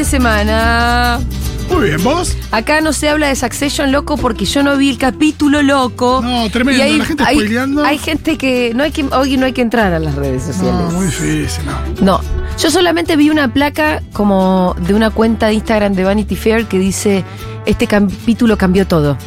de semana? Muy bien, ¿vos? Acá no se habla de Succession loco porque yo no vi el capítulo loco. No, tremendo, Y hay, la gente hay- spoileando. Hay gente que no hay que hoy no hay que entrar a las redes sociales. No, muy difícil, no. No, yo solamente vi una placa como de una cuenta de Instagram de Vanity Fair que dice este capítulo cambió todo.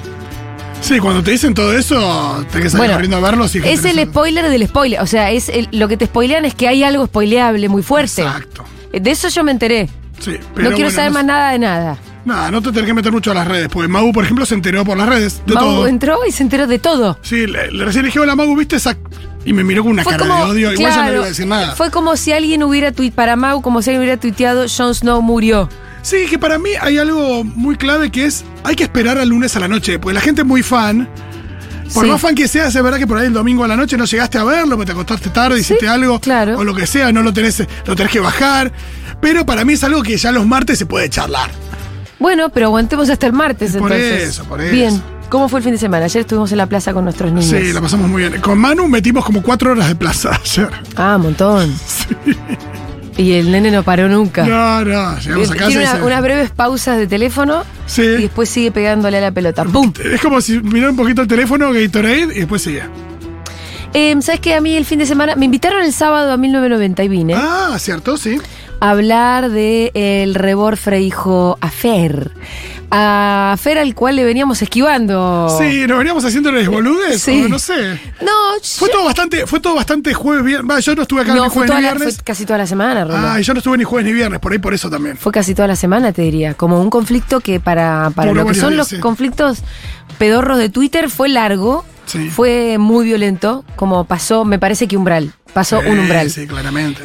Sí, cuando te dicen todo eso, tenés que salir Bueno, corriendo a verlos y Es el spoiler del spoiler, o sea, es el- lo que te spoilean es que hay algo spoileable muy fuerte. Exacto. De eso yo me enteré. Sí, pero no quiero bueno, saber no más nada de nada. Nada, no te tenés que meter mucho a las redes, porque Magu, por ejemplo, se enteró por las redes de Mau todo. entró y se enteró de todo. Sí, le, le recién dije, hola Magu, ¿viste esa? Y me miró con una Fue cara como, de odio. Igual yo no iba a decir nada. Fue como si alguien hubiera tuiteado, para Mau, como si alguien hubiera tuiteado, Jon Snow murió. Sí, que para mí hay algo muy clave que es, hay que esperar al lunes a la noche, porque la gente es muy fan. Por Sí. más fan que seas, es verdad que por ahí el domingo a la noche no llegaste a verlo, porque te acostaste tarde, hiciste algo, claro. o lo que sea, no lo tenés, lo tenés que bajar. Pero para mí es algo que ya los martes se puede charlar. Bueno, pero aguantemos hasta el martes Por entonces. eso, por eso. Bien. ¿Cómo fue el fin de semana? Ayer estuvimos en la plaza con nuestros niños. Sí, la pasamos muy bien. Con Manu metimos como cuatro horas de plaza ayer. Ah, un montón. Y el nene no paró nunca. No, no, llegamos a casa Tiene y una- se- unas breves pausas de teléfono Sí. y después sigue pegándole a la pelota. ¡Pum! Es como si mirara un poquito el teléfono, Gatorade, y después seguía. Eh, ¿Sabes qué? A mí el fin de semana me invitaron el sábado a 1990 y vine Ah, cierto, sí. a hablar de el rebor Freijo Afer. A Afer al cual le veníamos esquivando. Sí, nos veníamos haciendo los boludes. Sí. o no sé. No, Fue yo- todo bastante, fue todo bastante jueves, viernes. Yo no estuve acá no ni jueves ni la- viernes. fue casi toda la semana, Rolo. Ah, y yo no estuve ni jueves ni viernes, por ahí por eso también. Fue casi toda la semana, te diría. Como un conflicto que para, para lo que son días, los sí. conflictos pedorros de Twitter fue largo, Sí. fue muy violento, como pasó, me parece que umbral. Pasó un umbral. Sí, claramente.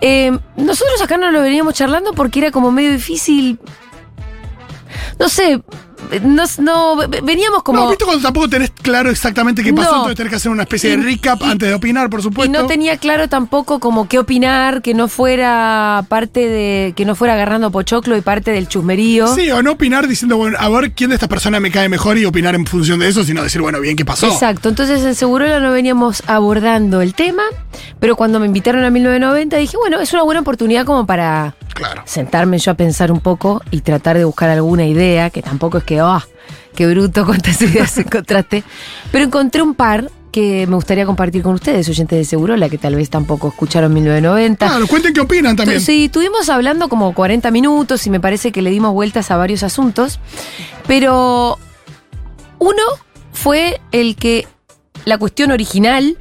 Eh, nosotros acá no lo veníamos charlando porque era como medio difícil. No sé, no, no- veníamos como. no, viste cuando tampoco tenés claro exactamente qué pasó, No. entonces tenés que hacer una especie de Y- recap y- antes de opinar, por y supuesto. no tenía claro tampoco como qué opinar, que no fuera parte de. que no fuera agarrando pochoclo y parte del chusmerío. Sí, o no opinar diciendo, bueno, a ver quién de estas personas me cae mejor y opinar en función de eso, sino decir, bueno, bien, ¿qué pasó? Exacto, entonces en Segurola no veníamos abordando el tema, pero cuando me invitaron a 1990 dije, bueno, es una buena oportunidad como para Claro. sentarme yo a pensar un poco y tratar de buscar alguna idea, que tampoco es que, ah, qué bruto cuántas ideas encontraste, pero encontré un par que me gustaría compartir con ustedes, oyentes de Segurola, que tal vez tampoco escucharon 1990. Claro, cuenten qué opinan también. Sí, estuvimos hablando como 40 minutos y me parece que le dimos vueltas a varios asuntos, pero uno fue el que la cuestión original,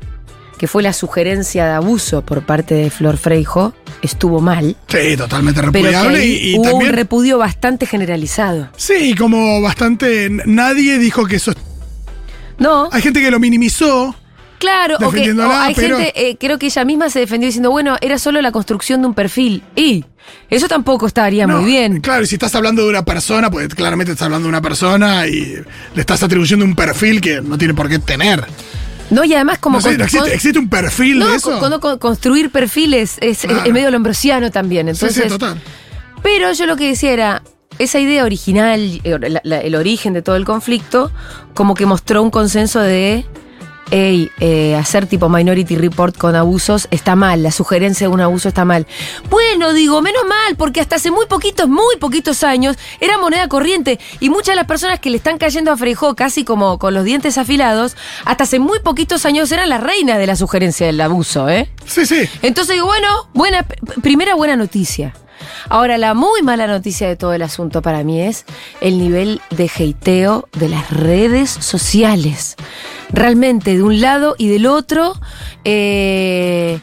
que fue la sugerencia de abuso por parte de Flor Freijo, estuvo mal, Sí, totalmente repudiable. y, y hubo un repudio bastante generalizado. Sí, como bastante. Nadie dijo que eso. No, Hay gente que lo minimizó. claro, o que o hay pero- gente, eh, creo que ella misma se defendió diciendo, bueno, era solo la construcción de un perfil. Y eso tampoco estaría No, muy bien. Claro, y si estás hablando de una persona, pues claramente estás hablando de una persona y le estás atribuyendo un perfil que no tiene por qué tener. No, y además como No sé, con- ¿no existe, con- existe un perfil No, de eso? con- con- construir perfiles es, Claro. es medio lombrosiano también. sí, Entonces, sí, total. Pero yo lo que decía era, esa idea original, eh, la- la- el origen de todo el conflicto, como que mostró un consenso de, hey, eh, hacer tipo Minority Report con abusos está mal, la sugerencia de un abuso está mal. Bueno, digo, menos mal, porque hasta hace muy poquitos, muy poquitos años, era moneda corriente. Y muchas de las personas que le están cayendo a Freijó casi como con los dientes afilados, hasta hace muy poquitos años eran la reina de la sugerencia del abuso, ¿eh? Sí, sí. Entonces digo, bueno, buena, primera buena noticia. Ahora, la muy mala noticia de todo el asunto para mí es el nivel de heiteo de las redes sociales. Realmente, de un lado y del otro, eh,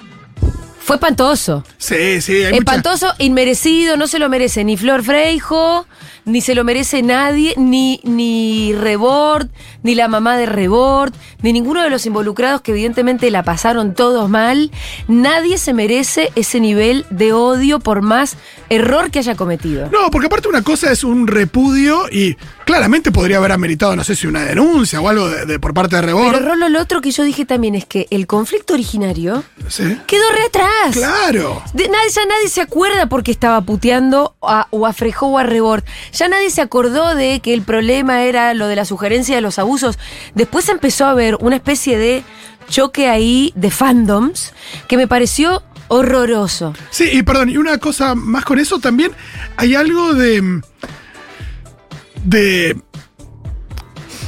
fue espantoso. Sí, sí. Hay mucha- Espantoso, inmerecido, no se lo merece ni Flor Freijo, ni se lo merece nadie, ni, ni Rebord, ni la mamá de Rebord, ni ninguno de los involucrados que evidentemente la pasaron todos mal. Nadie se merece ese nivel de odio por más error que haya cometido. No, porque aparte una cosa es un repudio y claramente podría haber ameritado, no sé si una denuncia o algo de, de- por parte de Rebord. Pero Rolo, lo otro que yo dije también es que el conflicto originario Sí. quedó re atrás. Claro. De- ya nadie se acuerda porque estaba puteando a, o a Frejó o a Rebord. Ya nadie se acordó de que el problema era lo de la sugerencia de los abusos. Después empezó a haber una especie de choque ahí de fandoms que me pareció Horroroso. Sí, y perdón, y una cosa más con eso también, hay algo de. de.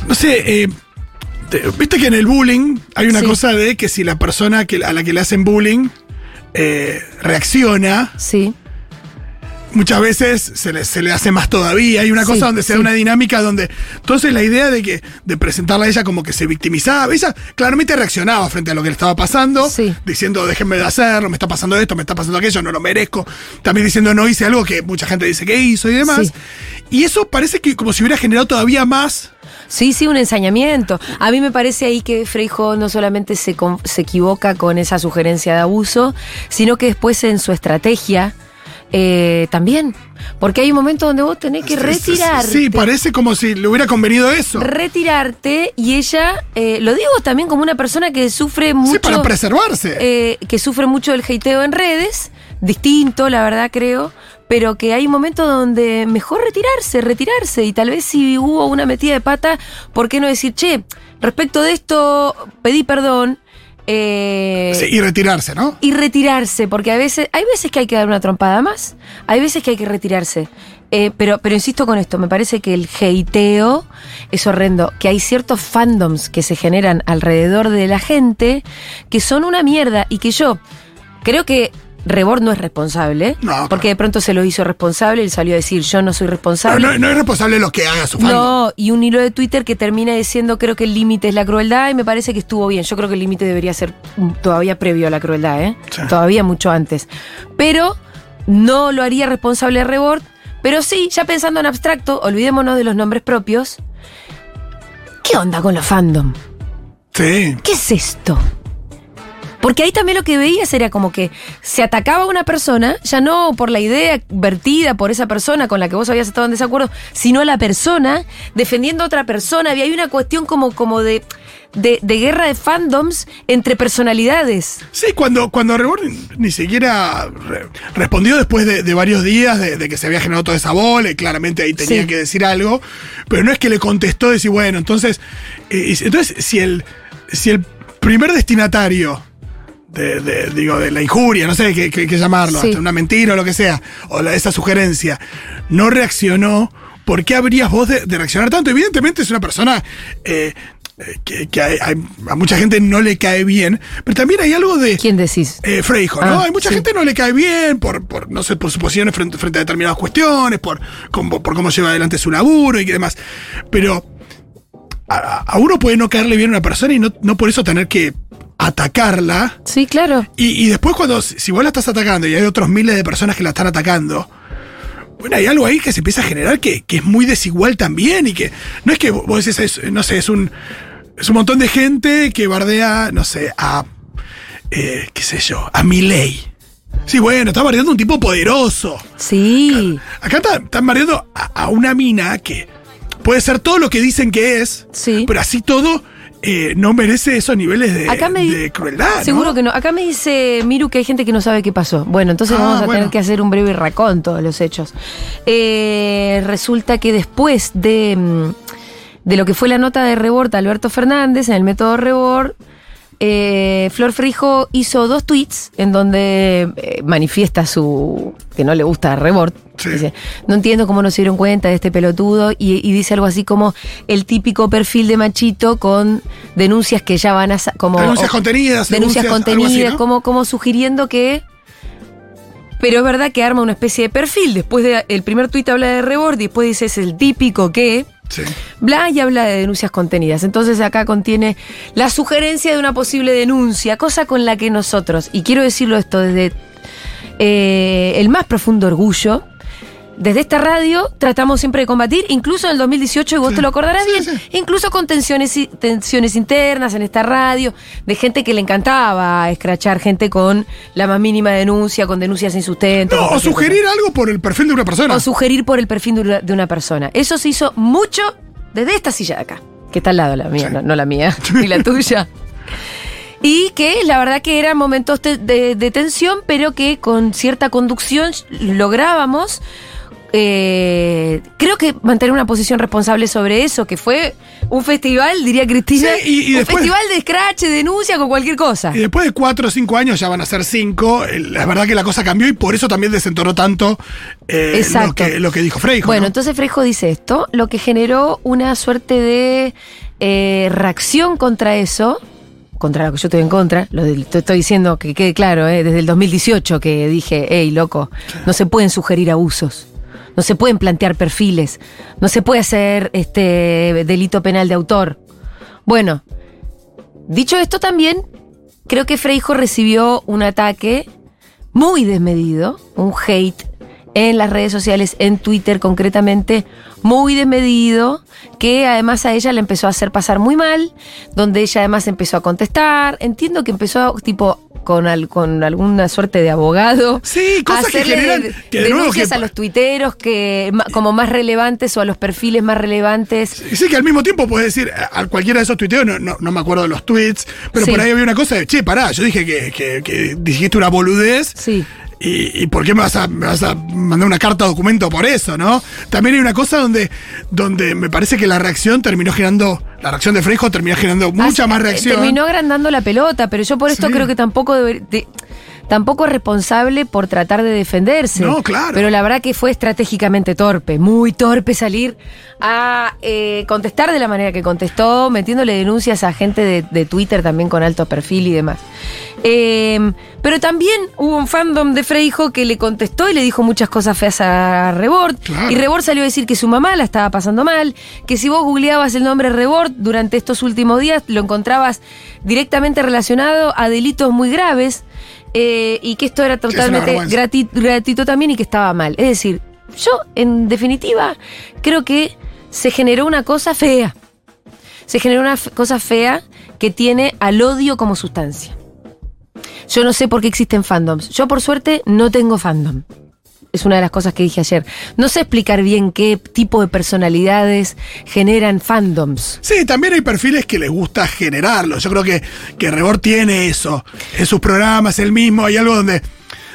no sé, eh, de- viste que en el bullying hay una Sí. cosa de que si la persona que, a la que le hacen bullying eh, reacciona, Sí. Muchas veces se le, se le hace más todavía. Hay una Sí, cosa donde se da una dinámica donde. Entonces la idea de que de presentarla a ella como que se victimizaba, ella claramente reaccionaba frente a lo que le estaba pasando, Sí. diciendo déjenme de hacerlo, me está pasando esto, me está pasando aquello, no lo merezco. También diciendo no hice algo que mucha gente dice que hizo y demás. Y eso parece que como si hubiera generado todavía más. Sí, sí, un ensañamiento. A mí me parece ahí que Freijo no solamente se, se equivoca con esa sugerencia de abuso, sino que después en su estrategia eh, también. Porque hay un momento donde vos tenés que retirarte. Sí, parece como si le hubiera convenido eso. Retirarte y ella, eh, lo digo también como una persona que sufre mucho. Sí, para preservarse. eh, que sufre mucho el hateo en redes, distinto, la verdad creo, pero que hay momentos donde mejor retirarse, retirarse, y tal vez si hubo una metida de pata, ¿por qué no decir, che, respecto de esto, pedí perdón? Eh, Sí, y retirarse, ¿no? y retirarse, porque a veces, hay veces que hay que dar una trompada más, hay veces que hay que retirarse. Eh, pero, pero insisto con esto, me parece que el hateo es horrendo, que hay ciertos fandoms que se generan alrededor de la gente que son una mierda y que yo creo que Rebord no es responsable, No, claro. porque de pronto se lo hizo responsable, él salió a decir yo no soy responsable. no- no es responsable lo que haga su fan. No, y un hilo de Twitter que termina diciendo creo que el límite es la crueldad y me parece que estuvo bien. Yo creo que el límite debería ser todavía previo a la crueldad, ¿eh? Sí. Todavía mucho antes. Pero no lo haría responsable Rebord. Pero sí, ya pensando en abstracto, olvidémonos de los nombres propios. ¿Qué onda con los fandom? Sí. ¿Qué es esto? Porque ahí también lo que veías era como que se atacaba a una persona, ya no por la idea vertida por esa persona con la que vos habías estado en desacuerdo, sino a la persona defendiendo a otra persona. Había ahí una cuestión como, como de, de, de guerra de fandoms entre personalidades. Sí, cuando, cuando Rebord ni siquiera re- respondió después de, de varios días de, de que se había generado toda esa bola, y claramente ahí tenía Sí. que decir algo, pero no es que le contestó decir, bueno, entonces, eh, entonces si el, si el primer destinatario de, de- digo, de la injuria, no sé qué, qué- qué llamarlo, Sí. hasta una mentira o lo que sea, o la- esa sugerencia, no reaccionó, ¿por qué habrías vos de, de reaccionar tanto? Evidentemente es una persona eh, eh, que, que hay- hay- a mucha gente no le cae bien, pero también hay algo de... ¿Quién decís? Eh, Freijo, ¿no? Ah, Hay mucha sí. gente no le cae bien por, por, no sé, por sus posiciones frente, frente a determinadas cuestiones, por, cómo- por cómo lleva adelante su laburo y demás. Pero a, a uno puede no caerle bien a una persona y no, no por eso tener que atacarla. Sí, claro. Y, y después cuando, si vos la estás atacando y hay otros miles de personas que la están atacando, bueno, hay algo ahí que se empieza a generar que, que es muy desigual también y que no es que vos decís, es, no sé, es un, es un montón de gente que bardea, no sé, a, eh, qué sé yo, a Milei. Sí, bueno, está bardeando a un tipo poderoso. Sí. Acá está- están bardeando a, a una mina que puede ser todo lo que dicen que es, Sí. pero así todo eh, no merece esos niveles de, Acá me di- de crueldad. ¿no? Seguro que no. Acá me dice Miru que hay gente que no sabe qué pasó. Bueno, entonces Ah, vamos a bueno. tener que hacer un breve raconto de los hechos. Eh, resulta que después de, mm, de lo que fue la nota de Rebord a Alberto Fernández en el método Rebord, eh, Flor Frijo hizo dos tweets en donde eh, manifiesta su que no le gusta a Rebord. Sí. Dice, no entiendo cómo no se dieron cuenta de este pelotudo y, y dice algo así como el típico perfil de machito con denuncias que ya van a como Denuncias o- contenidas, denuncias denuncias, algo así, contenidas, ¿no? como, como sugiriendo que pero es verdad que arma una especie de perfil. Después de el primer tuit habla de Rebord y después dice es el típico que Sí. bla y habla de denuncias contenidas. Entonces acá contiene la sugerencia de una posible denuncia, cosa con la que nosotros, y quiero decirlo esto desde eh, el más profundo orgullo, desde esta radio tratamos siempre de combatir, incluso en el 2018, y vos Sí. te lo acordarás Sí, bien, sí. incluso con tensiones, internas en esta radio, de gente que le encantaba escrachar gente con la más mínima denuncia, con denuncias sin sustento. No, o cosa. sugerir algo por el perfil de una persona. O sugerir por el perfil de una, de una persona. Eso se hizo mucho desde esta silla de acá, que está al lado la mía, no, no la mía, ni la tuya. Y que la verdad que eran momentos de, de tensión, pero que con cierta conducción lográbamos eh, creo que mantener una posición responsable sobre eso, que fue un festival, diría Cristina, Sí, y- y un después- festival de scratch, de denuncia con cualquier cosa. Y después de cuatro o cinco años, ya van a ser cinco, la verdad que la cosa cambió y por eso también desentoró tanto eh, lo, que, lo que dijo Freyjo. Bueno, ¿no? entonces Freijo dice esto, lo que generó una suerte de eh, reacción contra eso, contra lo que yo estoy en contra, lo estoy diciendo que quede claro, eh, desde el 2018 que dije, hey, loco, no se pueden sugerir abusos. No se pueden plantear perfiles, no se puede hacer este delito penal de autor. Bueno, dicho esto también, creo que Freijo recibió un ataque muy desmedido, un hate en las redes sociales, en Twitter concretamente, muy desmedido, que además a ella le empezó a hacer pasar muy mal, donde ella además empezó a contestar, entiendo que empezó tipo con, al- con alguna suerte de abogado. Sí, cosas que generan- que de denuncias que- a los tuiteros que como más relevantes o a los perfiles más relevantes. Y sí que al mismo tiempo puedes decir, a a cualquiera de esos tuiteos, no, no, no me acuerdo de los tweets, pero Sí. por ahí había una cosa de, che, pará, yo dije que, que- que dijiste una boludez. Sí. ¿Y, y por qué me vas, a, me vas a mandar una carta documento por eso, no? También hay una cosa donde, donde me parece que la reacción terminó generando, la reacción de Freijo terminó generando mucha Así- más eh, reacción. Terminó agrandando la pelota, pero yo por esto Sí. creo que tampoco deber- de- tampoco es responsable por tratar de defenderse. No, claro. Pero la verdad que fue estratégicamente torpe, muy torpe salir a eh, contestar de la manera que contestó, metiéndole denuncias a gente de, de Twitter también con alto perfil y demás. Eh, pero también hubo un fandom de Freijo que le contestó y le dijo muchas cosas feas a Rebord. Claro. Y Rebord salió a decir que su mamá la estaba pasando mal, que si vos googleabas el nombre Rebord durante estos últimos días lo encontrabas directamente relacionado a delitos muy graves eh, y que esto era totalmente gratuito también y que estaba mal. Es decir, yo en definitiva creo que se generó una cosa fea. Se generó una cosa fea que tiene al odio como sustancia. Yo no sé por qué existen fandoms. Yo por suerte no tengo fandom. Es una de las cosas que dije ayer. No sé explicar bien qué tipo de personalidades generan fandoms. Sí, también hay perfiles que les gusta generarlo. Yo creo que, que Rebord tiene eso. En sus programas, él mismo, hay algo donde,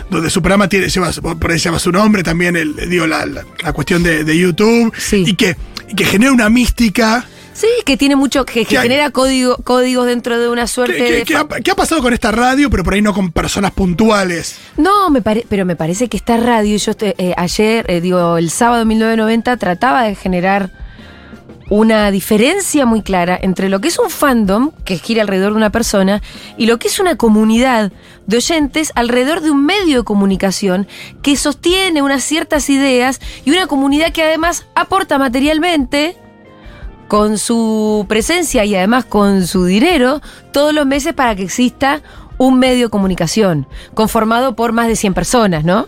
donde su programa tiene, lleva, por ahí lleva su nombre, también el, digo, la, la- la cuestión de, de YouTube. Sí. Y que, y que genera una mística. Sí, que tiene mucho, que, genera código, códigos dentro de una suerte que- de... que ha, pasado con esta radio, pero por ahí no con personas puntuales. No, me pare- pero me parece que esta radio, yo estoy- eh, ayer, eh, digo, el sábado de 1990, trataba de generar una diferencia muy clara entre lo que es un fandom, que gira alrededor de una persona, y lo que es una comunidad de oyentes alrededor de un medio de comunicación que sostiene unas ciertas ideas y una comunidad que además aporta materialmente con su presencia y además con su dinero todos los meses para que exista un medio de comunicación conformado por más de 100 personas, ¿no?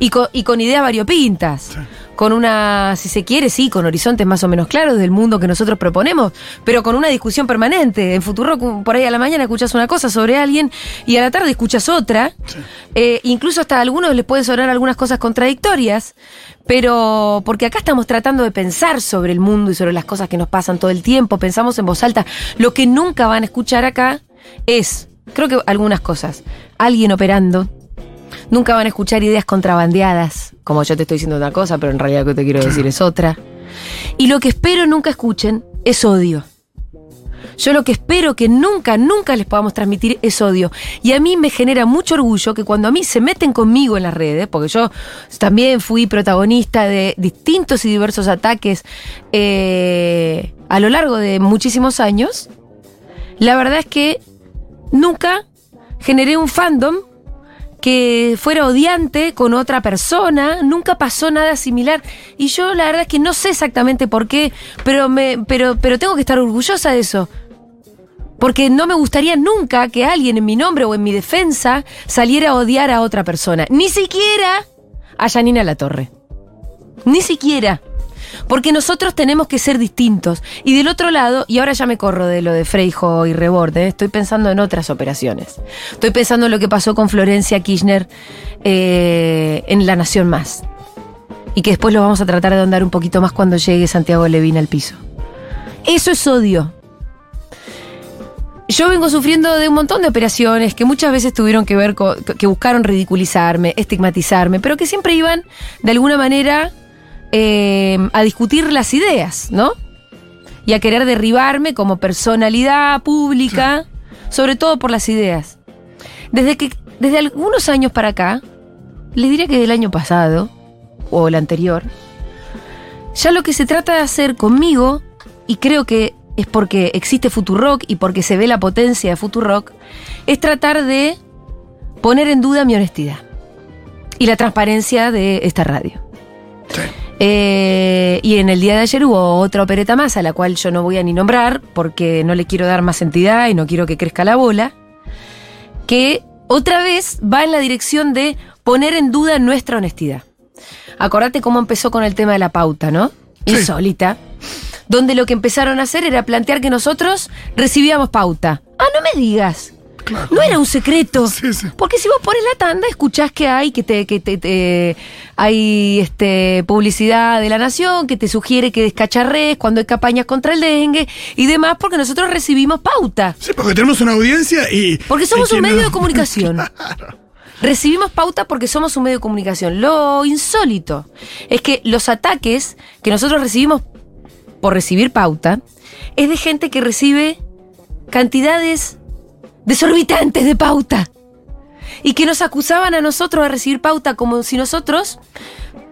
Y con, y con ideas variopintas. Con una, si se quiere, sí, con horizontes más o menos claros del mundo que nosotros proponemos, pero con una discusión permanente. En futuro, por ahí a la mañana escuchas una cosa sobre alguien y a la tarde escuchas otra. Eh, incluso hasta a algunos les pueden sonar algunas cosas contradictorias, pero porque acá estamos tratando de pensar sobre el mundo y sobre las cosas que nos pasan todo el tiempo, pensamos en voz alta. Lo que nunca van a escuchar acá es, creo que algunas cosas, alguien operando. Nunca van a escuchar ideas contrabandeadas, como yo te estoy diciendo una cosa, pero en realidad lo que te quiero decir es otra. Y lo que espero nunca escuchen es odio. Yo lo que espero que nunca, nunca les podamos transmitir es odio. Y a mí me genera mucho orgullo que cuando a mí se meten conmigo en las redes, porque yo también fui protagonista de distintos y diversos ataques eh, a lo largo de muchísimos años, la verdad es que nunca generé un fandom que fuera odiante con otra persona, nunca pasó nada similar. Y yo la verdad es que no sé exactamente por qué, pero, me, pero, pero tengo que estar orgullosa de eso. Porque no me gustaría nunca que alguien en mi nombre o en mi defensa saliera a odiar a otra persona. Ni siquiera a Janina La Torre. Ni siquiera. Porque nosotros tenemos que ser distintos. Y del otro lado, y ahora ya me corro de lo de Freijo y Reborde, estoy pensando en otras operaciones. Estoy pensando en lo que pasó con Florencia Kirchner eh, en La Nación Más. Y que después lo vamos a tratar de ahondar un poquito más cuando llegue Santiago Levín al piso. Eso es odio. Yo vengo sufriendo de un montón de operaciones que muchas veces tuvieron que ver con, que buscaron ridiculizarme, estigmatizarme, pero que siempre iban de alguna manera eh, a discutir las ideas, ¿no? Y a querer derribarme como personalidad pública, sobre todo por las ideas. Desde que, desde algunos años para acá, les diría que del año pasado, o el anterior, ya lo que se trata de hacer conmigo, y creo que es porque existe Futurock y porque se ve la potencia de Futurock, es tratar de poner en duda mi honestidad y la transparencia de esta radio. Sí. Eh, y en el día de ayer hubo otra opereta más, a la cual yo no voy a ni nombrar porque no le quiero dar más entidad y no quiero que crezca la bola, que otra vez va en la dirección de poner en duda nuestra honestidad. Acordate cómo empezó con el tema de la pauta, ¿no? Sí. Insólita. Donde lo que empezaron a hacer era plantear que nosotros recibíamos pauta. Ah, no me digas. Claro. No era un secreto. Sí, sí. Porque si vos pones la tanda, escuchás que hay, que te, que te, te- hay este publicidad de la nación que te sugiere que descacharres cuando hay campañas contra el dengue y demás, porque nosotros recibimos pauta. Sí, porque tenemos una audiencia y. Porque somos y un medio no- de comunicación. Claro. Recibimos pauta porque somos un medio de comunicación. Lo insólito es que los ataques que nosotros recibimos por recibir pauta es de gente que recibe cantidades desorbitantes de pauta. Y que nos acusaban a nosotros de recibir pauta como si nosotros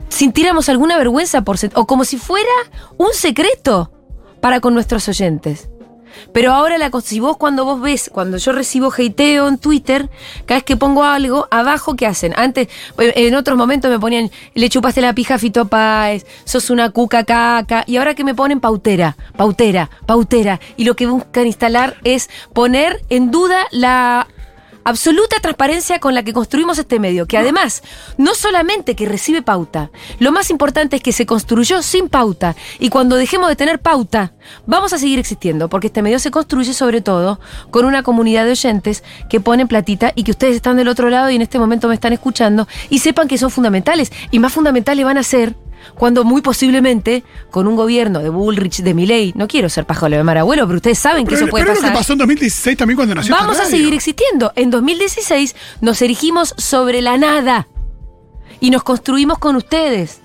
sintiéramos alguna vergüenza por o como si fuera un secreto para con nuestros oyentes. Pero ahora la cos- si vos cuando vos ves, cuando yo recibo hateo en Twitter, cada vez que pongo algo, abajo, ¿qué hacen? Antes, eh, en otros momentos me ponían, le chupaste la pija a Fito Páez, sos una cuca caca, y ahora que me ponen pautera, pautera, pautera, y lo que buscan instalar es poner en duda la absoluta transparencia con la que construimos este medio, que además, no solamente que recibe pauta, lo más importante es que se construyó sin pauta, y cuando dejemos de tener pauta, vamos a seguir existiendo, porque este medio se construye sobre todo con una comunidad de oyentes que ponen platita y que ustedes están del otro lado y en este momento me están escuchando, y sepan que son fundamentales, y más fundamentales van a ser cuando muy posiblemente con un gobierno de Bullrich, de Milley, no quiero ser pajolo de Marabuelo, pero ustedes saben que eso puede pero es lo pasar. que pasó en 2016 también cuando nació esta Vamos a seguir existiendo. En 2016 nos erigimos sobre la nada y nos construimos con ustedes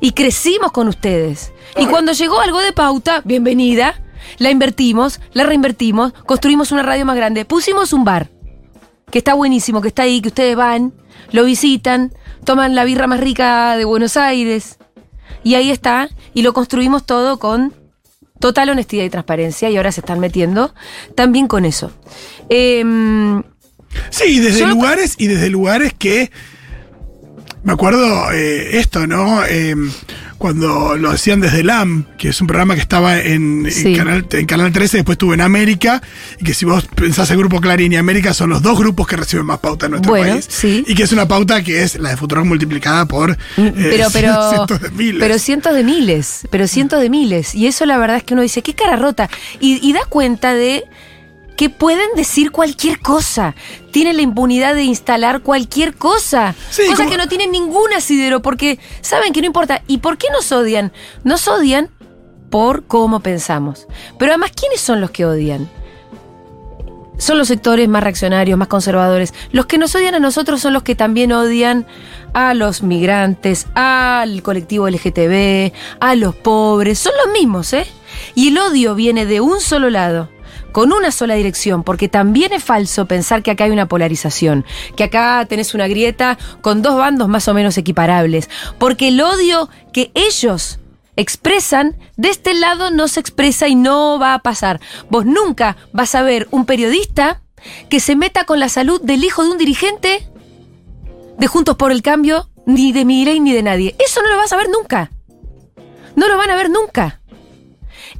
y crecimos con ustedes. Y cuando llegó algo de pauta, bienvenida, la invertimos, la reinvertimos, construimos una radio más grande, pusimos un bar que está buenísimo, que está ahí, que ustedes van, lo visitan, toman la birra más rica de Buenos Aires y ahí está y lo construimos todo con total honestidad y transparencia y ahora se están metiendo también con eso. Em, Sí, y desde lugares y desde lugares que. Me acuerdo eh, esto, ¿no? Eh, cuando lo hacían desde LAM, que es un programa que estaba en, canal, en Canal 13, después estuvo en América, y que si vos pensás el grupo Clarín y América son los dos grupos que reciben más pauta en nuestro Bueno, país. sí. Y que es una pauta que es la de Futurock multiplicada por eh, pero, pero, cientos de miles. pero cientos de miles, pero cientos de miles. Y eso la verdad es que uno dice, qué cara rota. Y, y da cuenta de que pueden decir cualquier cosa. Tienen la impunidad de instalar cualquier cosa. Sí, cosa como- que no tienen ningún asidero, porque saben que no importa. ¿Y por qué nos odian? Nos odian por cómo pensamos. Pero además, ¿quiénes son los que odian? son los sectores más reaccionarios, más conservadores. Los que nos odian a nosotros son los que también odian a los migrantes, al colectivo LGTB, a los pobres. Son los mismos, ¿eh? Y el odio viene de un solo lado. Con una sola dirección, porque también es falso pensar que acá hay una polarización, que acá tenés una grieta con dos bandos más o menos equiparables, porque el odio que ellos expresan, de este lado no se expresa y no va a pasar. Vos nunca vas a ver un periodista que se meta con la salud del hijo de un dirigente de Juntos por el Cambio, ni de Milei ni de nadie. Eso no lo vas a ver nunca. No lo van a ver nunca.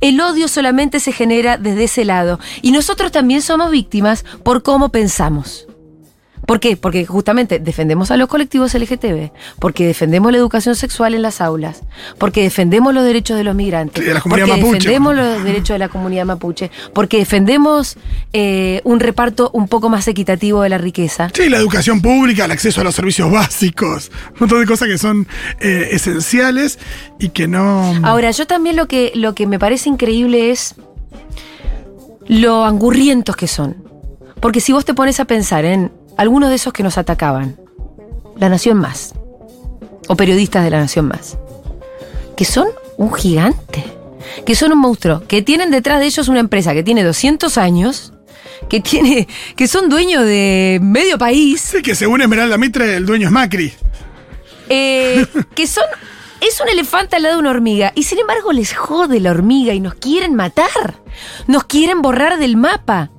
El odio solamente se genera desde ese lado. Y nosotros también somos víctimas por cómo pensamos. ¿Por qué? Porque justamente defendemos a los colectivos LGTB, porque defendemos la educación sexual en las aulas, porque defendemos los derechos de los migrantes, de porque mapuche. defendemos los derechos de la comunidad mapuche, porque defendemos eh, un reparto un poco más equitativo de la riqueza. Sí, la educación pública, el acceso a los servicios básicos, un montón de cosas que son eh, esenciales y que no. Ahora, yo también lo que, lo que me parece increíble es lo angurrientos que son. Porque si vos te pones a pensar en algunos de esos que nos atacaban, La Nación Más, o periodistas de La Nación Más, que son un gigante, que son un monstruo, que tienen detrás de ellos una empresa que tiene 200 años, que tiene, que son dueños de medio país, Sí, que según Esmeralda Mitre, el dueño es Macri. eh, que son, es un elefante al lado de una hormiga, y sin embargo les jode la hormiga y nos quieren matar, nos quieren borrar del mapa.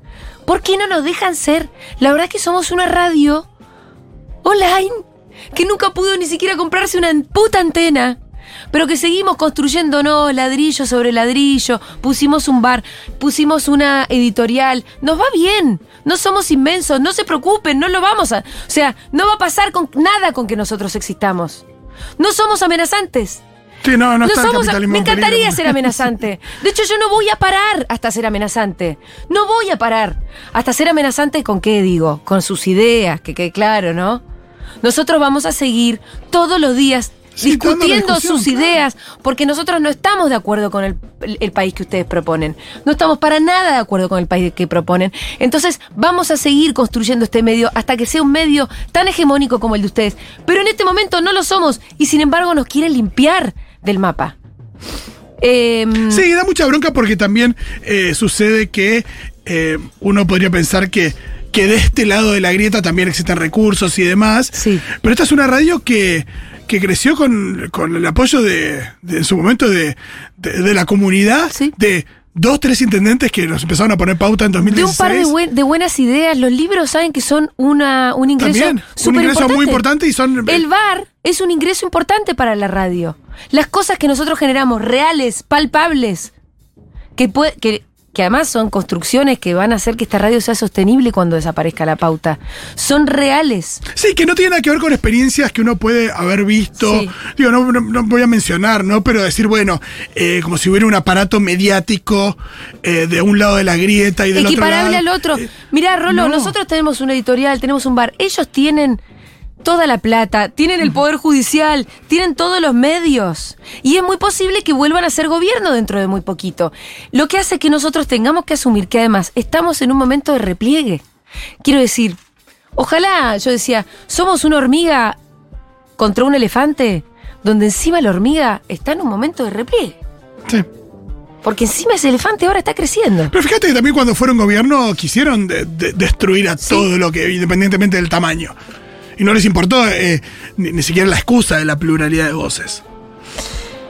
¿Por qué no nos dejan ser? La verdad es que somos una radio online que nunca pudo ni siquiera comprarse una puta antena. Pero que seguimos construyéndonos ladrillo sobre ladrillo, pusimos un bar, pusimos una editorial, nos va bien, no somos inmensos, no se preocupen, no lo vamos a... O sea, no va a pasar con nada con que nosotros existamos. No somos amenazantes. Sí, no, no, No está el somos, me en encantaría ser amenazante. De hecho, yo no voy a parar hasta ser amenazante. No voy a parar. Hasta ser amenazante con qué digo? Con sus ideas, que quede claro, ¿no? Nosotros vamos a seguir todos los días Sí, discutiendo sus claro. ideas, porque nosotros no estamos de acuerdo con el, el- el país que ustedes proponen. No estamos para nada de acuerdo con el país que proponen. Entonces, vamos a seguir construyendo este medio hasta que sea un medio tan hegemónico como el de ustedes. Pero en este momento no lo somos y sin embargo nos quieren limpiar del mapa. Em, Sí, da mucha bronca porque también eh, sucede que eh, uno podría pensar que, que de este lado de la grieta también existen recursos y demás. Sí. Pero esta es una radio que, que creció con, con el apoyo de, de- en su momento de, de- de la comunidad, Sí. de dos, tres intendentes que nos empezaron a poner pauta en de 2016. un par de, buen- de buenas ideas, los libros saben que son una, un ingreso También, un ingreso muy importante y son... El bar es un ingreso importante para la radio. Las cosas que nosotros generamos, reales, palpables, que, pue- que, que además son construcciones que van a hacer que esta radio sea sostenible cuando desaparezca la pauta, son reales. Sí, que no tiene nada que ver con experiencias que uno puede haber visto. Sí. Digo, no, no- no voy a mencionar, ¿no? Pero decir, bueno, eh, como si hubiera un aparato mediático eh, de un lado de la grieta y del Equiparable otro lado. al otro. Eh, Mirá, Rolo, no. nosotros tenemos una editorial, tenemos un bar. Ellos tienen toda la plata, tienen el poder judicial, tienen todos los medios. Y es muy posible que vuelvan a ser gobierno dentro de muy poquito. Lo que hace que nosotros tengamos que asumir que además estamos en un momento de repliegue. Quiero decir, ojalá, yo decía, somos una hormiga contra un elefante, donde encima la hormiga está en un momento de repliegue. sí. Porque encima ese elefante ahora está creciendo. Pero fíjate que también cuando fueron gobierno quisieron de- de- destruir a Sí. todo lo que, independientemente del tamaño. Y no les importó eh, ni, ni siquiera la excusa de la pluralidad de voces.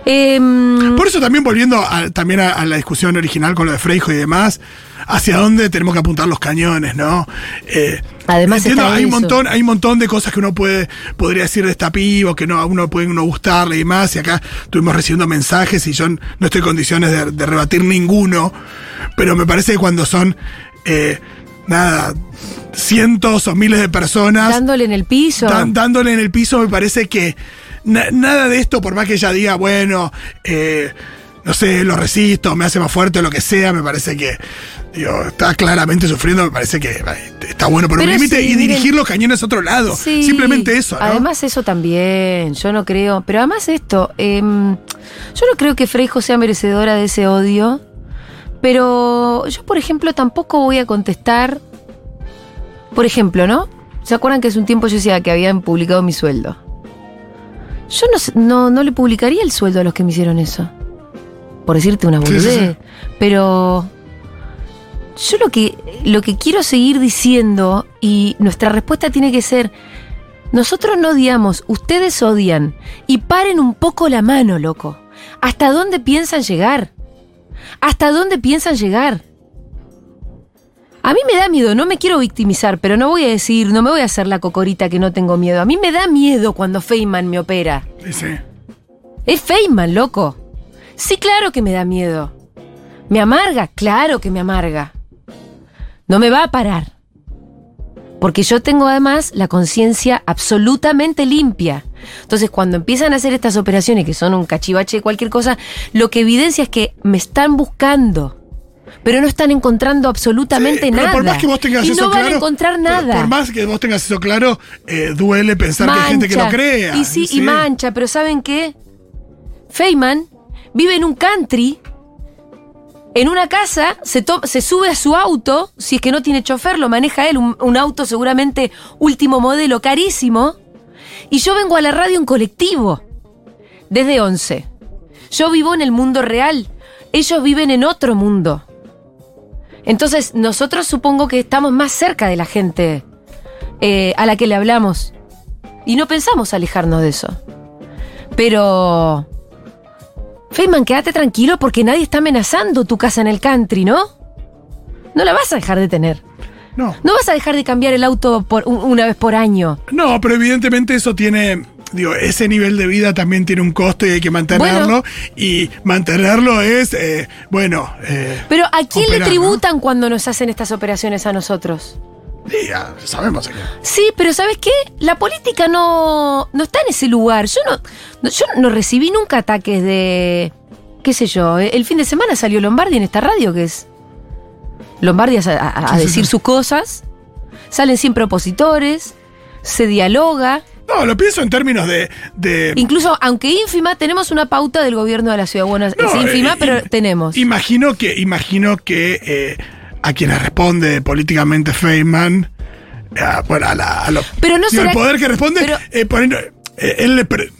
Em, Por eso también volviendo a, también a, a la discusión original con lo de Freijo y demás, hacia dónde tenemos que apuntar los cañones, ¿no? Eh, Además entiendo, está hay un montón, hay un montón de cosas que uno puede, podría decir de esta piba, que no, a uno puede no gustarle y más, y acá estuvimos recibiendo mensajes y yo no estoy en condiciones de, de rebatir ninguno, pero me parece que cuando son eh, nada, cientos o miles de personas dándole en el piso. dan- dándole en el piso, me parece que na- nada de esto, por más que ella diga, bueno, eh, no sé, lo resisto, me hace más fuerte, lo que sea, me parece que digo, está claramente sufriendo, me parece que eh, está bueno por un Pero límite sí, y miren- dirigir los cañones a otro lado. Sí. Simplemente eso, ¿no? Además, eso también, yo no creo. Pero además, esto, em, yo no creo que Freijo sea merecedora de ese odio. Pero yo, por ejemplo, tampoco voy a contestar. Por ejemplo, ¿no? ¿Se acuerdan que hace un tiempo yo decía que habían publicado mi sueldo? Yo no, no, no le publicaría el sueldo a los que me hicieron eso. Por decirte una Sí, sí, boludez. sí. Pero yo lo que, lo que quiero seguir diciendo, y nuestra respuesta tiene que ser, nosotros no odiamos, ustedes odian. Y paren un poco la mano, loco. ¿Hasta dónde piensan llegar? ¿Hasta dónde piensan llegar? A mí me da miedo, no me quiero victimizar, pero no voy a decir, no me voy a hacer la cocorita que no tengo miedo. A mí me da miedo cuando Feynman me opera. Sí, sí. Es Feynman, loco. Sí, claro que me da miedo. ¿Me amarga? Claro que me amarga. No me va a parar. Porque yo tengo además la conciencia absolutamente limpia. Entonces, cuando empiezan a hacer estas operaciones, que son un cachivache de cualquier cosa, lo que evidencia es que me están buscando. Pero no están encontrando absolutamente Sí, pero nada. por más que vos tengas y eso no van a encontrar nada. Por, más que vos tengas eso claro, eh, duele pensar que hay gente que lo crea. Y sí, y mancha, pero ¿saben qué? Feynman vive en un country, en una casa, se, se sube a su auto, si es que no tiene chofer, lo maneja él, un, un auto seguramente último modelo, carísimo, y yo vengo a la radio en colectivo, desde 11. Yo vivo en el mundo real. Ellos viven en otro mundo. Entonces, nosotros supongo que estamos más cerca de la gente eh, a la que le hablamos. Y no pensamos alejarnos de eso. Pero. Feynman, quédate tranquilo porque nadie está amenazando tu casa en el country, ¿no? No la vas a dejar de tener. No. No vas a dejar de cambiar el auto por un- una vez por año. No, pero evidentemente eso tiene. Digo, ese nivel de vida también tiene un costo y hay que mantenerlo. Bueno. Y mantenerlo es, eh, bueno. eh, Pero ¿a quién le tributan cuando nos hacen estas operaciones a nosotros? Sí, ya sabemos aquí. Sí, pero ¿sabes qué? La política no, no está en ese lugar. Yo no, no- yo no recibí nunca ataques de. qué sé yo. El fin de semana salió Lombardi en esta radio, que es. Lombardi a, a- a Sí, sí, decir sí. sus cosas. Salen siempre opositores. Se dialoga. No, lo pienso en términos de. de Incluso, aunque ínfima, tenemos una pauta del gobierno de la ciudad. Bueno, No, es ínfima, eh, pero tenemos. Imagino que, imagino que eh, a quienes responde políticamente Feynman, a, bueno, a la, a lo- Pero no digo, será el poder que responde, pero- eh, poniendo- eh, él le pre-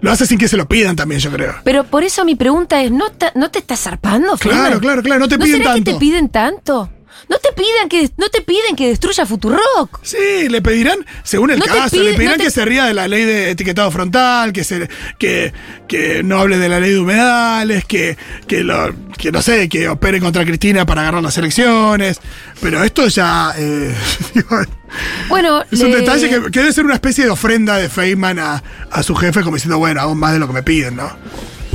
lo hace sin que se lo pidan también, yo creo. Pero por eso mi pregunta es, ¿no, ta- no te estás zarpando, Claro, Feynman? claro, claro, no te ¿No piden será que tanto. te piden tanto? No te pidan que no te piden que destruya Futurock. Sí, le pedirán, según el No caso, le pedirán no te- que se ría de la ley de etiquetado frontal, que se, que, que no hable de la ley de humedales, que, que lo, que no sé, que opere contra Cristina para agarrar las elecciones. Pero esto ya eh, Bueno, es un le- detalle que, que debe ser una especie de ofrenda de Feynman a, a su jefe, como diciendo, bueno, hago más de lo que me piden, ¿no?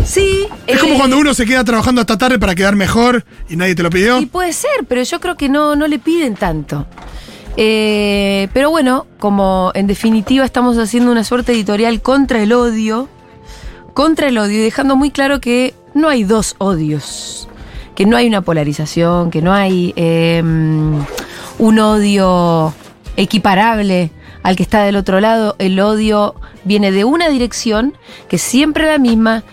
Sí. Es eh, como cuando uno se queda trabajando hasta tarde para quedar mejor y nadie te lo pidió. Y puede ser, pero yo creo que no, no le piden tanto. Eh, pero bueno, como en definitiva estamos haciendo una suerte editorial contra el odio, contra el odio, y dejando muy claro que no hay dos odios, que no hay una polarización, que no hay eh, un odio equiparable al que está del otro lado. El odio viene de una dirección, que es siempre la misma,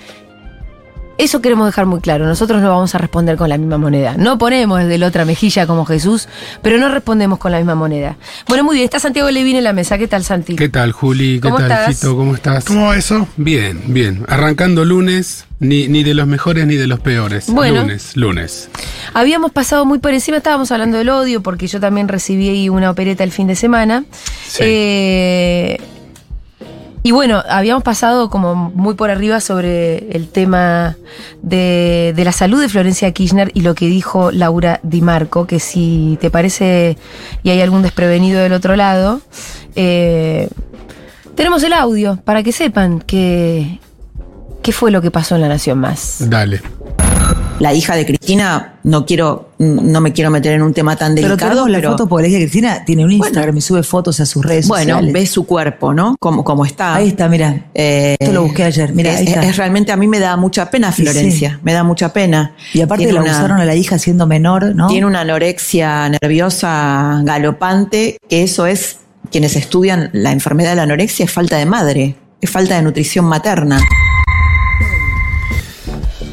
eso queremos dejar muy claro. Nosotros no vamos a responder con la misma moneda. No ponemos de la otra mejilla como Jesús, pero no respondemos con la misma moneda. Bueno, muy bien. Está Santiago Levín en la mesa. ¿Qué tal, Santi? ¿Qué tal, Juli? ¿Qué ¿Cómo tal, estás? Fito? ¿Cómo estás? ¿Cómo va eso? Bien, bien. Arrancando lunes, ni, ni de los mejores ni de los peores. Bueno. Lunes, lunes. Habíamos pasado muy por encima, estábamos hablando del odio, porque yo también recibí ahí una opereta el fin de semana. Sí. Eh, y bueno, habíamos pasado como muy por arriba sobre el tema de, la salud de Florencia Kirchner y lo que dijo Laura Di Marco, que si te parece y hay algún desprevenido del otro lado, eh, tenemos el audio para que sepan que, qué fue lo que pasó en La Nación Más. Dale. La hija de Cristina, no quiero, no me quiero meter en un tema tan Pero delicado, tenemos la pero foto porque la hija de Cristina tiene un Instagram Bueno. y sube fotos a sus redes bueno, sociales. ve su cuerpo, ¿no? Como, como está. Ahí está, mira. Eh, Esto lo busqué ayer, mira, es, ahí está. es realmente a mí me da mucha pena Sí, Florencia, sí. me da mucha pena. y aparte Tiene la una- usaron a la hija siendo menor, ¿no? Tiene una anorexia nerviosa galopante, que eso es, quienes estudian la enfermedad de la anorexia, es falta de madre, es falta de nutrición materna.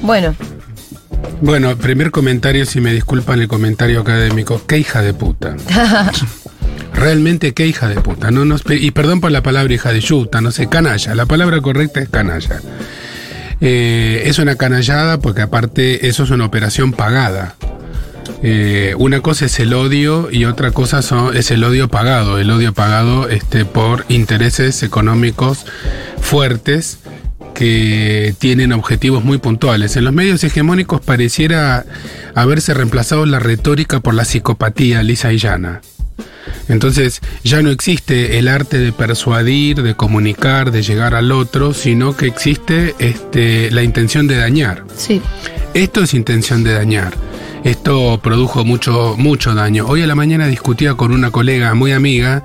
Bueno, Bueno, primer comentario, si me disculpan el comentario académico. Qué hija de puta. Realmente qué hija de puta. No nos y perdón por la palabra hija de yuta, no sé, canalla. La palabra correcta es canalla. Eh, es una canallada porque aparte eso es una operación pagada. Eh, una cosa es el odio y otra cosa son- es el odio pagado. El odio pagado este, por intereses económicos fuertes que tienen objetivos muy puntuales. En los medios hegemónicos pareciera haberse reemplazado la retórica por la psicopatía lisa y llana. Entonces ya no existe el arte de persuadir, de comunicar, de llegar al otro, sino que existe este, la intención de dañar. sí. Esto es intención de dañar. Esto produjo mucho, mucho daño. Hoy a la mañana discutía con una colega muy amiga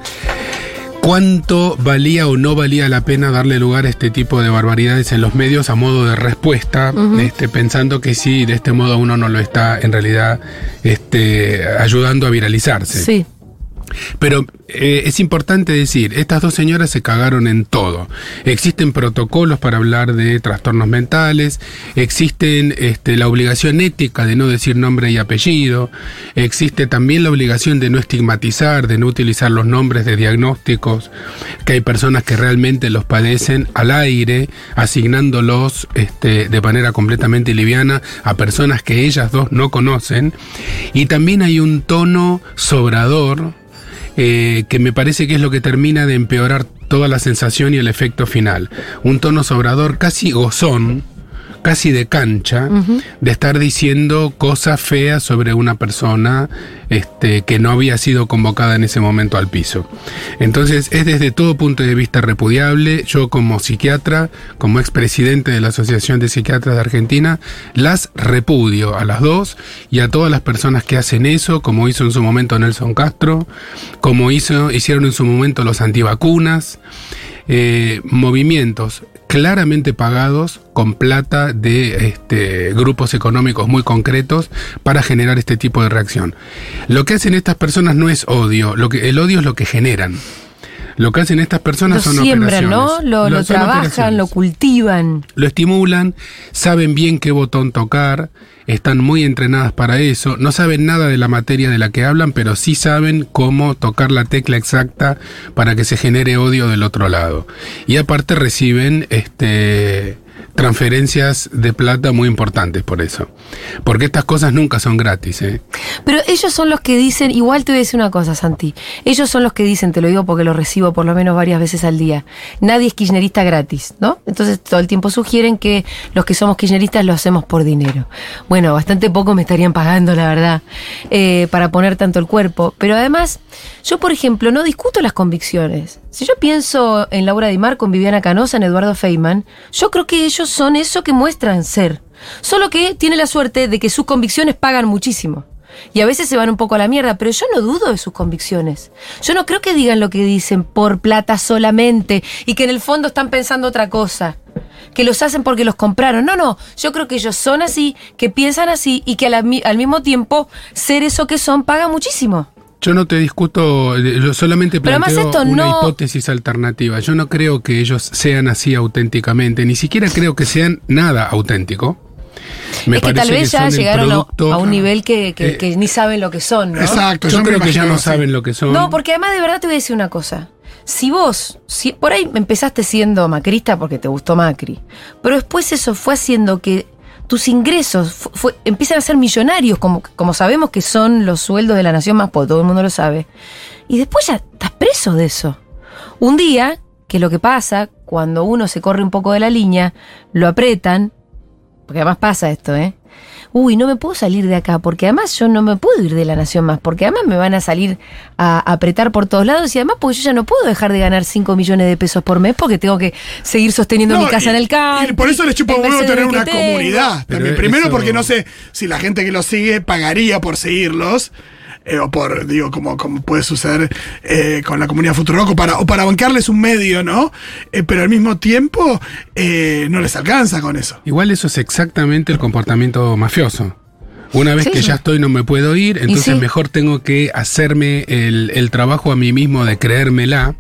cuánto valía o no valía la pena darle lugar a este tipo de barbaridades en los medios a modo de respuesta, este, pensando que sí, de este modo uno no lo está en realidad este, ayudando a viralizarse. Sí. Pero eh, es importante decir, estas dos señoras se cagaron en todo. Existen protocolos para hablar de trastornos mentales, existen este, la obligación ética de no decir nombre y apellido, existe también la obligación de no estigmatizar, de no utilizar los nombres de diagnósticos, que hay personas que realmente los padecen al aire, asignándolos este, de manera completamente liviana a personas que ellas dos no conocen. Y también hay un tono sobrador, eh, que me parece que es lo que termina de empeorar toda la sensación y el efecto final. Un tono sobrador casi gozón, casi de cancha, de estar diciendo cosas feas sobre una persona este, que no había sido convocada en ese momento al piso. Entonces es desde todo punto de vista repudiable. Yo como psiquiatra, como expresidente de la Asociación de Psiquiatras de Argentina, las repudio a las dos y a todas las personas que hacen eso, como hizo en su momento Nelson Castro, como hizo, hicieron en su momento los antivacunas. Eh, movimientos claramente pagados con plata de este, grupos económicos muy concretos para generar este tipo de reacción. Lo que hacen estas personas no es odio, lo que, el odio es lo que generan. Lo que hacen estas personas Lo son siembran, operaciones. ¿no? Lo, lo son trabajan, lo cultivan. Lo estimulan, saben bien qué botón tocar, están muy entrenadas para eso, no saben nada de la materia de la que hablan, pero sí saben cómo tocar la tecla exacta para que se genere odio del otro lado. Y aparte reciben este transferencias de plata muy importantes por eso. Porque estas cosas nunca son gratis, ¿eh? Pero ellos son los que dicen, igual te voy a decir una cosa, Santi. Ellos son los que dicen, te lo digo porque lo recibo por lo menos varias veces al día. Nadie es kirchnerista gratis, ¿no? Entonces todo el tiempo sugieren que los que somos kirchneristas lo hacemos por dinero. Bueno, bastante poco me estarían pagando, la verdad, eh, para poner tanto el cuerpo. Pero además, yo, por ejemplo, no discuto las convicciones. Si yo pienso en Laura Di Marco, Viviana Canosa, en Eduardo Feynman, yo creo que ellos son eso que muestran ser. Solo que tiene la suerte de que sus convicciones pagan muchísimo. Y a veces se van un poco a la mierda, pero yo no dudo de sus convicciones. Yo no creo que digan lo que dicen por plata solamente y que en el fondo están pensando otra cosa. Que los hacen porque los compraron. No, no. Yo creo que ellos son así, que piensan así y que al, al mismo tiempo ser eso que son paga muchísimo. Yo no te discuto, eh, yo solamente planteo esto una no- hipótesis alternativa. Yo no creo que ellos sean así auténticamente, ni siquiera creo que sean nada auténtico. Me es que tal vez ya llegaron a, producto- a un nivel que, que- Eh, que ni saben lo que son, ¿no? Exacto. Yo me creo que ya no así. saben lo que son. No, porque además de verdad te voy a decir una cosa. Si vos, si por ahí empezaste siendo macrista porque te gustó Macri, pero después eso fue haciendo que tus ingresos empiezan a ser millonarios, como, como sabemos que son los sueldos de la nación más pobre, todo el mundo lo sabe. Y después ya estás preso de eso. Un día, que es lo que pasa, cuando uno se corre un poco de la línea, lo apretan, porque además pasa esto, ¿eh? Uy, no me puedo salir de acá, porque además yo no me puedo ir de la nación más, porque además me van a salir a apretar por todos lados y además porque yo ya no puedo dejar de ganar 5 millones de pesos por mes porque tengo que seguir sosteniendo No, mi casa y- en el campo. Y por eso les chupa un huevo tener una comunidad. Pero También. Primero eso- porque no sé si la gente que los sigue pagaría por seguirlos. Eh, o por, digo, como, como puede suceder eh, con la comunidad Futurock, o para, o para bancarles un medio, ¿no? Eh, pero al mismo tiempo eh, no les alcanza con eso. Igual eso es exactamente el comportamiento mafioso. Una vez Sí. que ya estoy no me puedo ir, entonces sí. mejor tengo que hacerme el, el trabajo a mí mismo de creérmela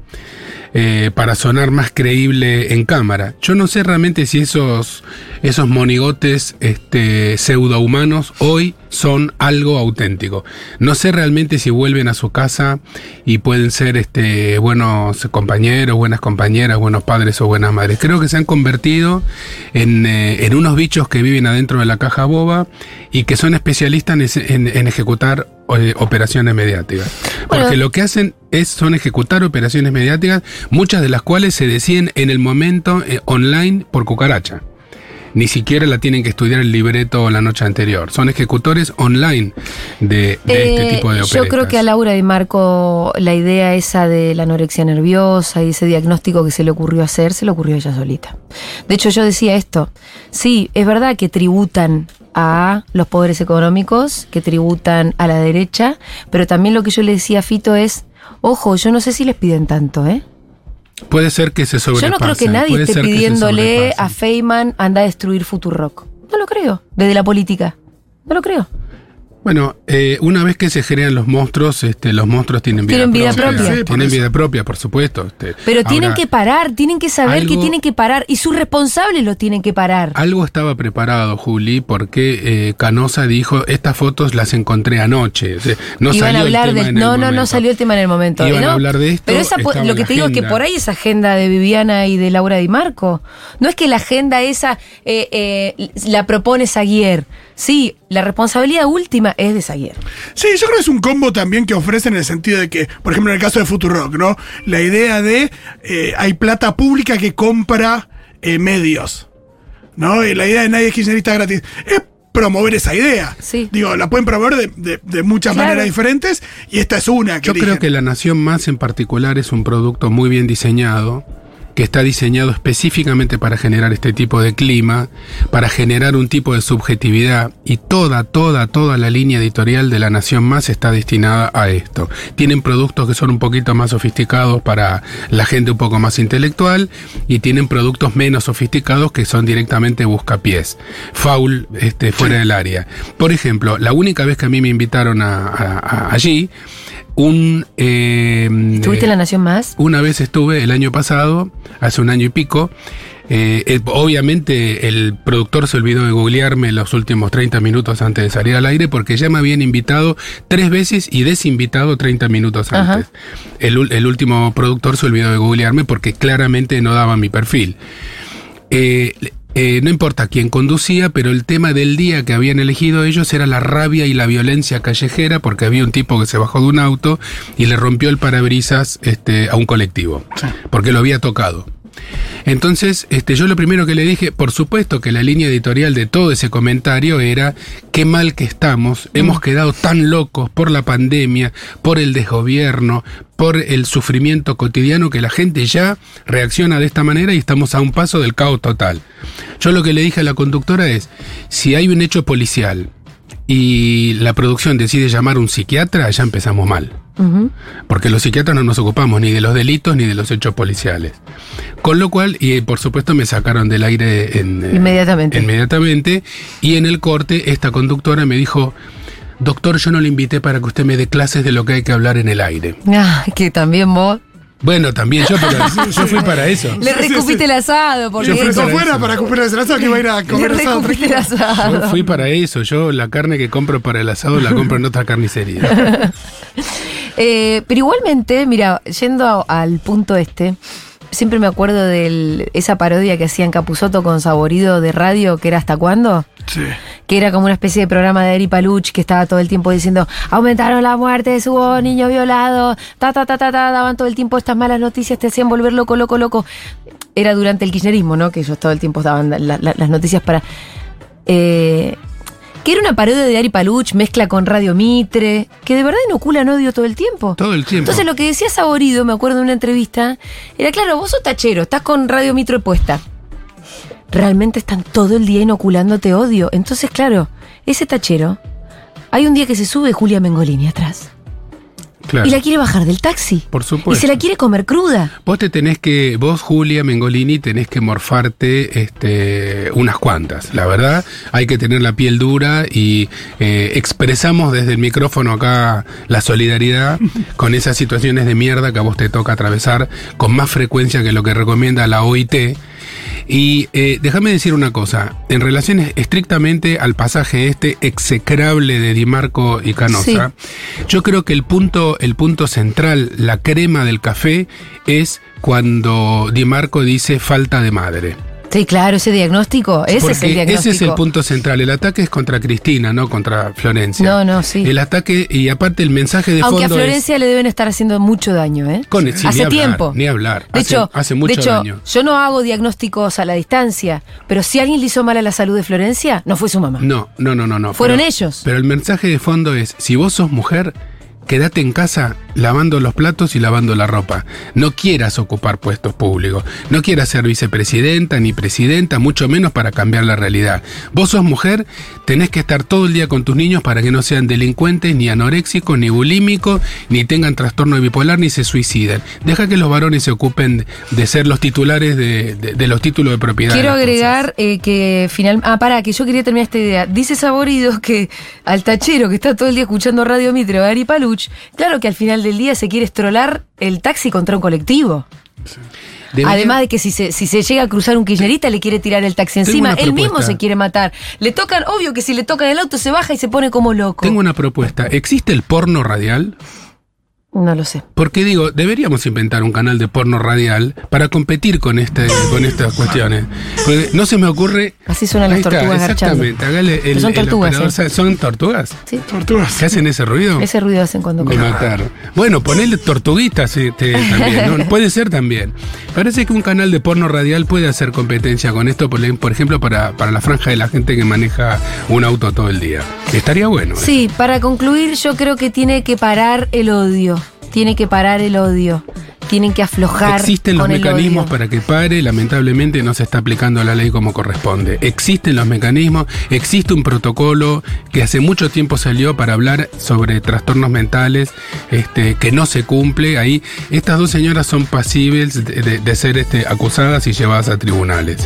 eh, para sonar más creíble en cámara. Yo no sé realmente si esos, esos monigotes este, pseudohumanos hoy son algo auténtico. No sé realmente si vuelven a su casa y pueden ser este, buenos compañeros, buenas compañeras, buenos padres o buenas madres. Creo que se han convertido en, eh, unos bichos que viven adentro de la caja boba y que son especialistas en ejecutar eh, operaciones mediáticas. Bueno. Porque lo que hacen es son ejecutar operaciones mediáticas, muchas de las cuales se deciden en el momento eh, online por cucaracha. Ni siquiera la tienen que estudiar el libreto la noche anterior. Son ejecutores online de, de este Eh, tipo de yo operetas. creo que a Laura Di Marco la idea esa de la anorexia nerviosa y ese diagnóstico que se le ocurrió hacer, se le ocurrió a ella solita. De hecho, yo decía esto. Sí, es verdad que tributan a los poderes económicos, que tributan a la derecha, pero también lo que yo le decía a Fito es, ojo, yo no sé si les piden tanto, ¿eh? Puede ser que se Yo sobrepasen. no creo que nadie puede esté pidiéndole a Feynman anda a destruir Futurock. No lo creo, desde la política. No lo creo. Bueno, eh, una vez que se crean los monstruos, este, los monstruos tienen vida Tienen vida propia. propia. Sí, por tienen vida propia, por supuesto. este. Pero tienen que parar, tienen que saber que tienen que parar. Y sus responsables lo tienen que parar. Algo estaba preparado, Juli, porque eh, Canosa dijo, estas fotos las encontré anoche. O sea, no Iban salió a hablar el tema de. en el No, no, no momento. salió el tema en el momento. Iban ¿no? a hablar de esto, Pero esa lo que te digo es que por ahí es agenda de Viviana y de Laura Di Marco. No es que la agenda esa eh, eh, la propone Saguier. Sí, la responsabilidad última es de Saguier. Sí, yo creo que es un combo también que ofrecen en el sentido de que, por ejemplo, en el caso de Futurock, ¿no? La idea de eh, hay plata pública que compra eh, medios, ¿no? Y la idea de nadie es kirchnerista gratis es promover esa idea. Sí. Digo, la pueden promover de, de- de muchas Claro. maneras diferentes y esta es una que Yo creo que La Nación Más en particular es un producto muy bien diseñado, que está diseñado específicamente para generar este tipo de clima, para generar un tipo de subjetividad y toda, toda, toda la línea editorial de La Nación Más está destinada a esto. Tienen productos que son un poquito más sofisticados para la gente un poco más intelectual y tienen productos menos sofisticados que son directamente buscapiés, foul este, fuera del área. Por ejemplo, la única vez que a mí me invitaron a- a- a- allí, un... eh, ¿Tuviste eh, la Nación Más? una vez estuve el año pasado, hace un año y pico. eh, eh, obviamente el productor se olvidó de googlearme los últimos 30 minutos antes de salir al aire porque ya me habían invitado tres veces y desinvitado 30 minutos antes. El, último productor se olvidó de googlearme porque claramente no daba mi perfil. Eh, eh, no importa quién conducía, pero el tema del día que habían elegido ellos era la rabia y la violencia callejera, porque había un tipo que se bajó de un auto y le rompió el parabrisas este, a un colectivo, porque lo había tocado. Entonces, este, yo lo primero que le dije, por supuesto que la línea editorial de todo ese comentario era qué mal que estamos, hemos quedado tan locos por la pandemia, por el desgobierno, por el sufrimiento cotidiano que la gente ya reacciona de esta manera y estamos a un paso del caos total. Yo lo que le dije a la conductora es, si hay un hecho policial y la producción decide llamar a un psiquiatra, ya empezamos mal. Porque los psiquiatras no nos ocupamos ni de los delitos ni de los hechos policiales. Con lo cual, y por supuesto me sacaron del aire en, eh, Inmediatamente. inmediatamente. Y en el corte, esta conductora me dijo, doctor, yo no le invité para que usted me dé clases de lo que hay que hablar en el aire. Ah, que también vos. Bueno, también yo, pero yo fui para eso. Le Sí, sí, recupiste sí. el asado, porque Yo fui para afuera eso. para cumplir el asado que iba a ir a le comer asado recupiste el tranquilo. Yo asado. fui para eso. Yo la carne que compro para el asado la compro en otra carnicería. Eh, pero igualmente, mira, yendo a- al punto este, siempre me acuerdo de esa parodia que hacían Capuzoto con Saborido de radio, que era ¿Hasta cuándo? Sí. que era como una especie de programa de Eri Paluch que estaba todo el tiempo diciendo aumentaron las muertes, hubo niños violados, ta ta ta ta ta, daban todo el tiempo estas malas noticias, te hacían volver loco, loco, loco. Era durante el kirchnerismo, ¿no? Que ellos todo el tiempo daban la- la- las noticias para. eh, que era una parodia de Ari Paluch, mezcla con Radio Mitre, que de verdad inoculan odio todo el tiempo. Todo el tiempo. Entonces lo que decía Saborido, me acuerdo de una entrevista, era claro, vos sos tachero, estás con Radio Mitre puesta. Realmente están todo el día inoculándote odio. Entonces, claro, ese tachero, hay un día que se sube Julia Mengolini atrás Claro. y la quiere bajar del taxi. Por Y supuesto. se la quiere comer cruda. Vos te tenés que, vos Julia Mengolini, tenés que morfarte este, unas cuantas. La verdad, hay que tener la piel dura y eh, expresamos desde el micrófono acá la solidaridad con esas situaciones de mierda que a vos te toca atravesar con más frecuencia que lo que recomienda la OIT. Y eh, déjame decir una cosa, en relación estrictamente al pasaje este execrable de Di Marco y Canosa, yo creo que el punto, el punto central, la crema del café, es cuando Di Marco dice falta de madre. Sí, claro, ese diagnóstico, ese es el diagnóstico. ese es el punto central. El ataque es contra Cristina, no contra Florencia. No, no, sí. El ataque, y aparte el mensaje de Aunque a fondo es- Florencia le deben estar haciendo mucho daño, ¿eh? Con- sí, hace ni hablar, tiempo. ni hablar. De Hace- hecho, hace mucho de hecho daño. yo no hago diagnósticos a la distancia, pero si alguien le hizo mal a la salud de Florencia, no fue su mamá. No, no, no, no, no. Fueron Pero- ellos. Pero el mensaje de fondo es, si vos sos mujer, quédate en casa lavando los platos y lavando la ropa. No quieras ocupar puestos públicos. No quieras ser vicepresidenta ni presidenta, mucho menos para cambiar la realidad. Vos sos mujer, tenés que estar todo el día con tus niños para que no sean delincuentes, ni anoréxicos, ni bulímicos, ni tengan trastorno bipolar, ni se suiciden. Deja que los varones se ocupen de ser los titulares de, de- de los títulos de propiedad. Quiero agregar eh, que final. Ah, pará, que yo quería terminar esta idea. Dice Saborido que al tachero que está todo el día escuchando Radio Mitre o Ari Paluch, claro que al final del día se quiere estrolar el taxi contra un colectivo. Además de que si se, si se llega a cruzar un kirchnerista le quiere tirar el taxi encima, él mismo se quiere matar. Le tocan, obvio que si le tocan el auto se baja y se pone como loco. Tengo una propuesta. ¿Existe el porno radial? No lo sé. Porque digo, deberíamos inventar un canal de porno radial para competir con este, con estas cuestiones. Porque no se me ocurre. Así suenan las Ahí está, tortugas garchando. Exactamente. Hágale el, Pero son el tortugas, operador, ¿eh? ¿Son tortugas? Sí. Tortugas. ¿Qué hacen ese ruido? Ese ruido hacen cuando Me comen. mataron. Bueno, ponele tortuguitas este, también. ¿no? Puede ser también. Parece que un canal de porno radial puede hacer competencia con esto, por, por ejemplo, para, para la franja de la gente que maneja un auto todo el día. Estaría bueno. Sí, para concluir, yo creo que tiene que parar el odio. Tiene que parar el odio. Tienen que aflojar. Existen los con mecanismos para que pare, lamentablemente no se está aplicando la ley como corresponde. Existen los mecanismos, existe un protocolo que hace mucho tiempo salió para hablar sobre trastornos mentales, este, que no se cumple. Ahí estas dos señoras son pasibles de, de- de ser este, acusadas y llevadas a tribunales.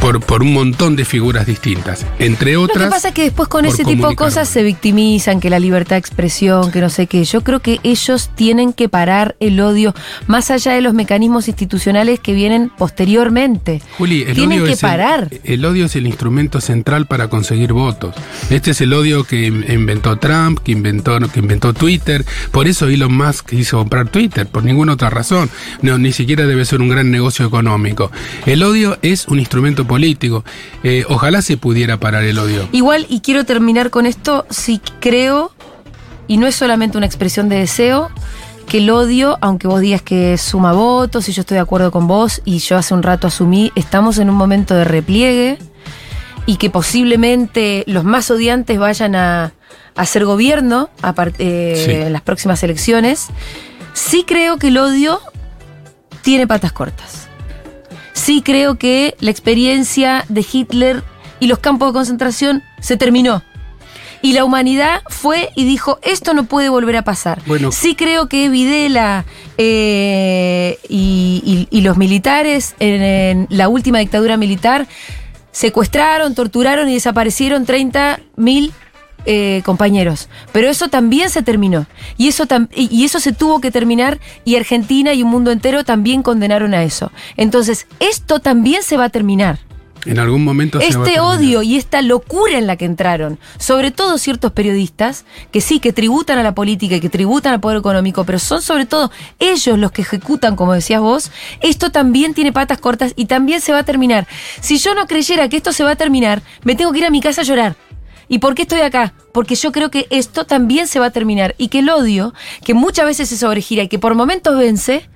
Por, por un montón de figuras distintas. Entre Lo otras. que pasa es que después con ese tipo de cosas se victimizan, que la libertad de expresión, que no sé qué. Yo creo que ellos tienen que parar el odio, más allá de los mecanismos institucionales que vienen posteriormente. Juli, el tienen odio que es parar. El, odio es el instrumento central para conseguir votos. Este es el odio que in- inventó Trump, que inventó, que inventó Twitter. Por eso Elon Musk quiso comprar Twitter, por ninguna otra razón. No, ni siquiera debe ser un gran negocio económico. El odio es un instrumento político. Eh, ojalá se pudiera parar el odio. Igual, y quiero terminar con esto, sí creo, y no es solamente una expresión de deseo, que el odio, aunque vos digas que suma votos, y yo estoy de acuerdo con vos, y yo hace un rato asumí, estamos en un momento de repliegue, y que posiblemente los más odiantes vayan a, a hacer gobierno a eh, Sí. en las próximas elecciones, sí creo que el odio tiene patas cortas. Sí creo que la experiencia de Hitler y los campos de concentración se terminó. Y la humanidad fue y dijo, esto no puede volver a pasar. Bueno. sí creo que Videla eh, y, y- y los militares en, en la última dictadura militar secuestraron, torturaron y desaparecieron 30 mil eh, compañeros. Pero eso también se terminó. Y eso, y eso se tuvo que terminar y Argentina y un mundo entero también condenaron a eso. Entonces, esto también se va a terminar. En algún momento se va a Este odio y esta locura en la que entraron, sobre todo ciertos periodistas, que sí, que tributan a la política y que tributan al poder económico, pero son sobre todo ellos los que ejecutan, como decías vos, esto también tiene patas cortas y también se va a terminar. Si yo no creyera que esto se va a terminar, me tengo que ir a mi casa a llorar. ¿Y por qué estoy acá? Porque yo creo que esto también se va a terminar y que el odio, que muchas veces se sobregira y que por momentos vence,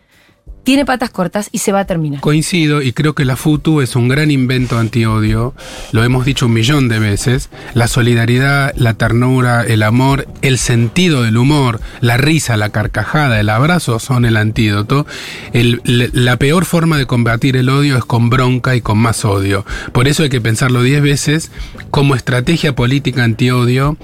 tiene patas cortas y se va a terminar. Coincido y creo que la FUTU es un gran invento antiodio, lo hemos dicho un millón de veces, la solidaridad, la ternura, el amor, el sentido del humor, la risa, la carcajada, el abrazo son el antídoto. La peor forma de combatir el odio es con bronca y con más odio. Por eso hay que pensarlo diez veces. Como estrategia política antiodio,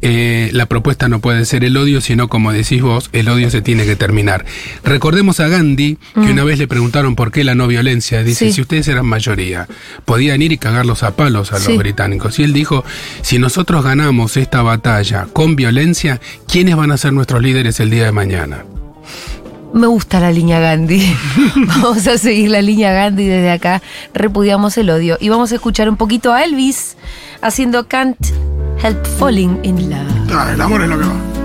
eh, la propuesta no puede ser el odio, sino como decís vos, el odio se tiene que terminar. Recordemos a Gandhi, que una vez le preguntaron por qué la no violencia. Dice, Sí. si ustedes eran mayoría, podían ir y cagarlos a palos a Sí. los británicos. Y él dijo, si nosotros ganamos esta batalla con violencia, ¿quiénes van a ser nuestros líderes el día de mañana? Me gusta la línea Gandhi. vamos a seguir la línea Gandhi desde acá. Repudiamos el odio. Y vamos a escuchar un poquito a Elvis haciendo Can't Help Falling in Love. El amor es lo que va.